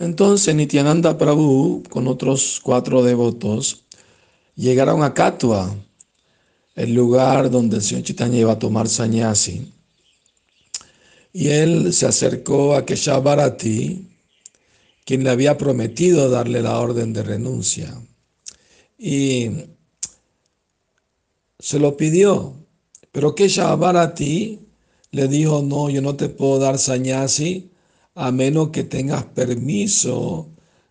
Entonces Nityananda Prabhu con otros cuatro devotos llegaron a Katua, el lugar donde el señor Chaitanya iba a tomar sannyasi. Y él se acercó a Keshavarati, quien le había prometido darle la orden de renuncia. Y se lo pidió, pero Keshavarati le dijo, no, yo no te puedo dar sannyasi a menos que tengas permiso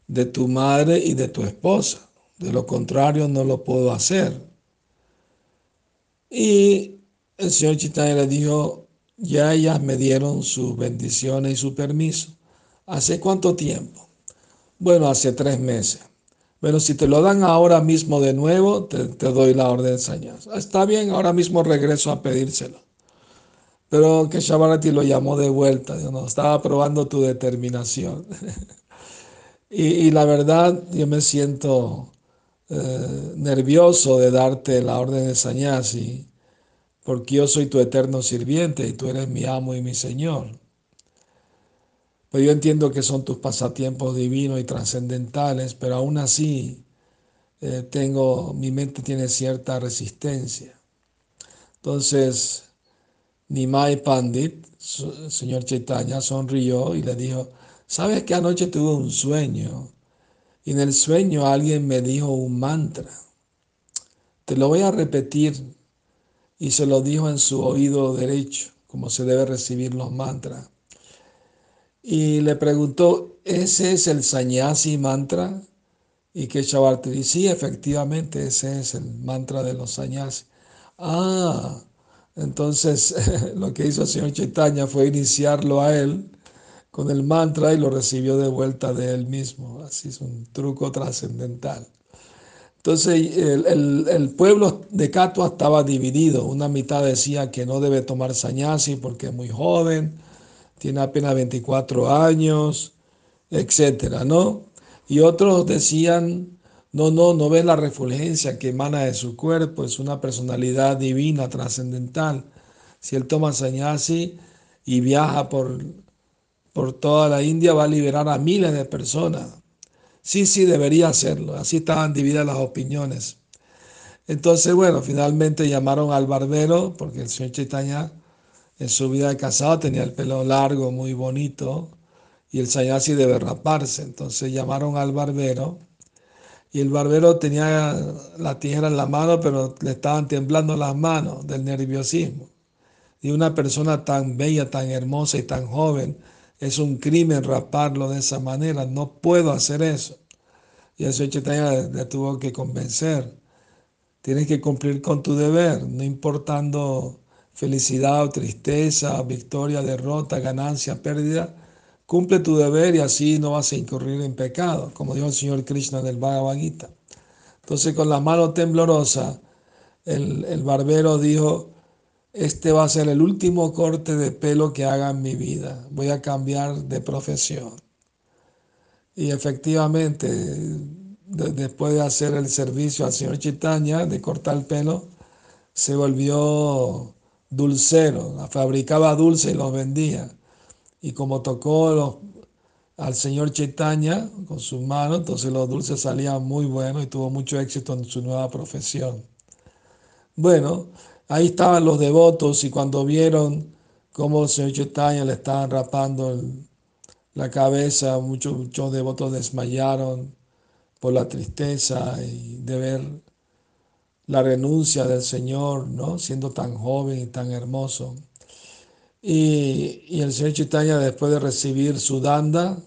de tu madre y de tu esposa. De lo contrario, no lo puedo hacer. Y el señor Chitanya le dijo, ya ellas me dieron sus bendiciones y su permiso. ¿Hace cuánto tiempo? Bueno, hace tres meses. Bueno, si te lo dan ahora mismo de nuevo, te, doy la orden de. Está bien, ahora mismo regreso a pedírselo. Pero que Shabarati lo llamó de vuelta, no, estaba probando tu determinación. y, la verdad, yo me siento eh, nervioso de darte la orden de Sanyasi porque yo soy tu eterno sirviente y tú eres mi amo y mi Señor. Pues yo entiendo que son tus pasatiempos divinos y trascendentales, pero aún así eh, tengo, mi mente tiene cierta resistencia. Entonces, Nimai Pandit, señor Chaitanya, sonrió y le dijo, ¿sabes que anoche tuve un sueño? Y en el sueño alguien me dijo un mantra. Te lo voy a repetir y se lo dijo en su oído derecho, como se debe recibir los mantras. Y le preguntó, ¿ese es el Sanyasi mantra? Y que Chavarti dice, sí, efectivamente, ese es el mantra de los Sanyasi. Ah, entonces lo que hizo el señor Chaitanya fue iniciarlo a él con el mantra y lo recibió de vuelta de él mismo. Así es un truco trascendental. Entonces el, pueblo de Catua estaba dividido. Una mitad decía que no debe tomar sañasi porque es muy joven, tiene apenas 24 años, etcétera, ¿no? Y otros decían, no, no, no ve la refulgencia que emana de su cuerpo, es una personalidad divina, trascendental. Si él toma sañasi y viaja por, por toda la India, va a liberar a miles de personas. Sí, sí, debería hacerlo. Así estaban divididas las opiniones. Entonces, bueno, finalmente llamaron al barbero, porque el señor Chaitanya en su vida de casado tenía el pelo largo, muy bonito, y el sanyasi debe raparse. Entonces llamaron al barbero, y el barbero tenía la tijera en la mano, pero le estaban temblando las manos del nerviosismo. Y una persona tan bella, tan hermosa y tan joven, es un crimen raparlo de esa manera, no puedo hacer eso. Y el señor Chaitanya le tuvo que convencer. Tienes que cumplir con tu deber, no importando felicidad o tristeza, victoria, derrota, ganancia, pérdida. Cumple tu deber y así no vas a incurrir en pecado, como dijo el señor Krishna del Bhagavad Gita. Entonces, con la mano temblorosa, el, el barbero dijo: este va a ser el último corte de pelo que haga en mi vida. Voy a cambiar de profesión. Y efectivamente, después de hacer el servicio al señor Chitaña, de cortar el pelo, se volvió dulcero. Fabricaba dulce y los vendía. Y como tocó al señor Chaitanya con sus manos, entonces los dulces salían muy buenos y tuvo mucho éxito en su nueva profesión. Bueno, Ahí estaban los devotos y cuando vieron cómo el señor Chaitanya le estaban rapando la cabeza, muchos, muchos devotos desmayaron por la tristeza y de ver la renuncia del Señor, ¿no? siendo tan joven y tan hermoso. Y, el señor Chaitanya, después de recibir su danda,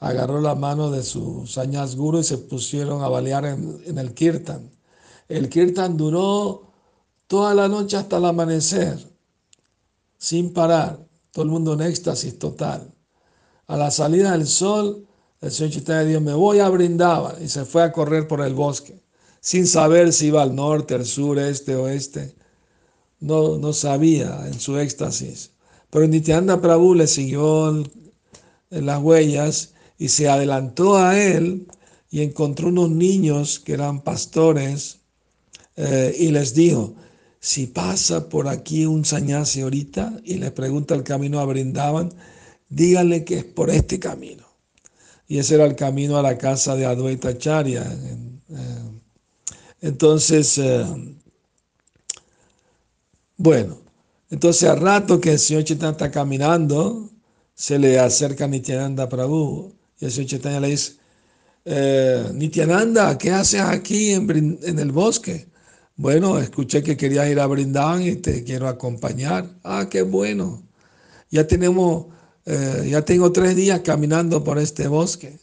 agarró la mano de su Sanyas Guru y se pusieron a balear en, el Kirtan. El Kirtan duró toda la noche hasta el amanecer, sin parar, todo el mundo en éxtasis total. A la salida del sol, el Señor Chaitanya dijo, me voy a brindar y se fue a correr por el bosque, sin saber si iba al norte, al sur, este, oeste. No, no sabía en su éxtasis. Pero Nityananda Prabhu le siguió las huellas y se adelantó a él y encontró unos niños que eran pastores eh, y les dijo, si pasa por aquí un sañase ahorita y le pregunta el camino a Brindaban, dígale que es por este camino. y ese era el camino a la casa de Advaita Charya. Entonces, eh, bueno, entonces al rato que el señor Chaitanya está caminando, se le acerca Nityananda Prabhu y el señor Chaitanya le dice, eh, Nityananda, ¿qué haces aquí en, el bosque? Bueno, escuché que querías ir a Brindavan y te quiero acompañar. Ah, qué bueno. Ya tenemos, eh, ya tengo tres días caminando por este bosque.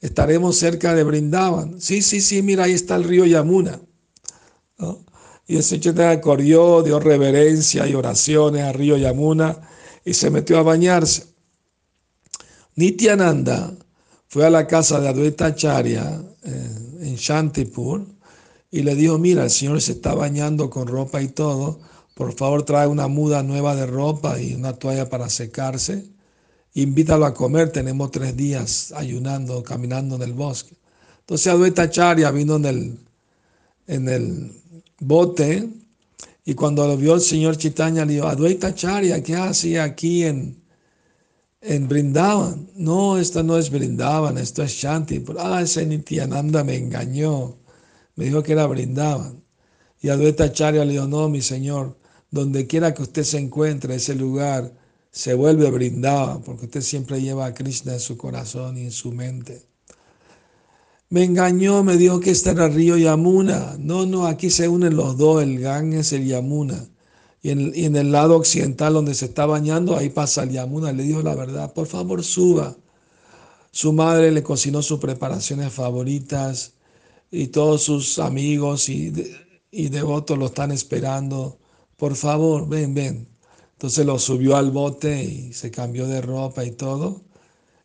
Estaremos cerca de Brindavan. Sí, sí, sí, mira, ahí está el río Yamuna. Y el Señor corrió, dio reverencia y oraciones al río Yamuna y se metió a bañarse. Nityananda fue a la casa de Advaita Acharya eh, en Shantipur y le dijo, mira, el Señor se está bañando con ropa y todo, por favor trae una muda nueva de ropa y una toalla para secarse. Invítalo a comer, tenemos tres días ayunando, caminando en el bosque. Entonces Advaita Acharya vino en el, en el bote y cuando lo vio el señor Chitaña le dijo, Advaita Charya, ¿qué hacía aquí en, en Brindavan? No, esto no es Brindavan, esto es Shanti. Ah, ese Nityananda me engañó, me dijo que era Brindavan. Y Advaita Charya le dijo, no, mi señor, donde quiera que usted se encuentre, ese lugar se vuelve Brindavan, porque usted siempre lleva a Krishna en su corazón y en su mente. Me engañó, me dijo que este era el río Yamuna. No, no, aquí se unen los dos, el Ganges el Yamuna. Y en, el lado occidental donde se está bañando, ahí pasa el Yamuna. Le dijo la verdad, por favor suba. Su madre le cocinó sus preparaciones favoritas y todos sus amigos y, y devotos lo están esperando. Por favor, ven, ven. Entonces lo subió al bote y se cambió de ropa y todo.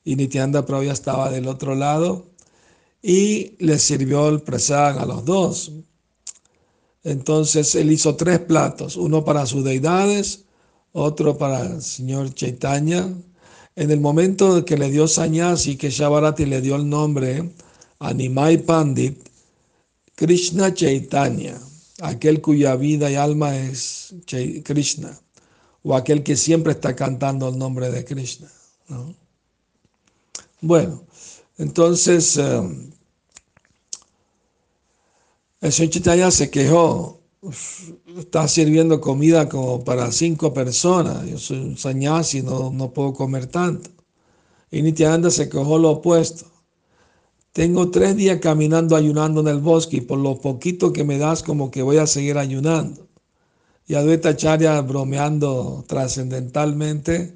Y Nityananda Prabhu estaba del otro lado y le sirvió el prasad a los dos. Entonces él hizo tres platos, uno para sus deidades, otro para el señor Chaitanya. En el momento que le dio y que Shabarati le dio el nombre Animai Pandit, Krishna Chaitanya, aquel cuya vida y alma es Krishna, o aquel que siempre está cantando el nombre de Krishna. Bueno, entonces, eh, el señor Chitaya se quejó, está sirviendo comida como para cinco personas, yo soy un y no, no puedo comer tanto. Y Nityananda se quejó lo opuesto. Tengo tres días caminando ayunando en el bosque y por lo poquito que me das como que voy a seguir ayunando. Y Advaita Charya, bromeando trascendentalmente,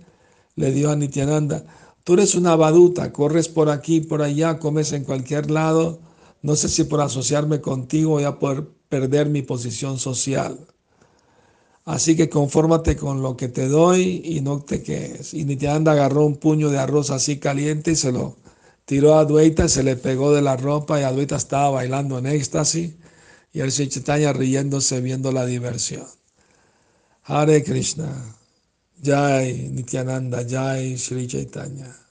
le dijo a Nityananda, tú eres una baduta, corres por aquí, por allá, comes en cualquier lado, no sé si por asociarme contigo voy a poder perder mi posición social. Así que confórmate con lo que te doy y no te quedes. Y Nityananda agarró un puño de arroz así caliente y se lo tiró a Adwaita, se le pegó de la ropa y Adwaita estaba bailando en éxtasis y el Chaitanya riéndose viendo la diversión. Hare Krishna, Jai Nityananda, Jai Sri Chaitanya.